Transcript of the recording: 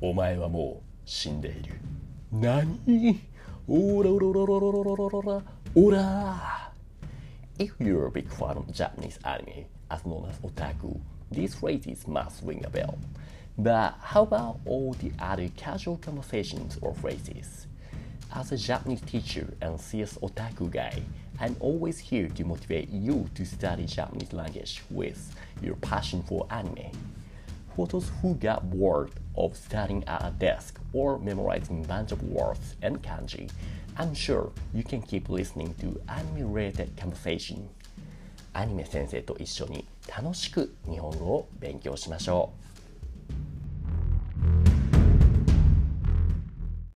お前はもう死んでいる何オラオラオラオラオラオラオラ If you're a big fan of Japanese anime, as known as otaku, these phrases must ring a bell. But how about all the other casual conversations or phrases? As a Japanese teacher and CS otaku guy, I'm always here to motivate you to study Japanese language with your passion for anime For those who got bored of studying at a desk or memorizing bunch of words and kanji, I'm sure you can keep listening to anime-related conversation. アニメ先生と一緒に楽しく日本語を勉強しましょう。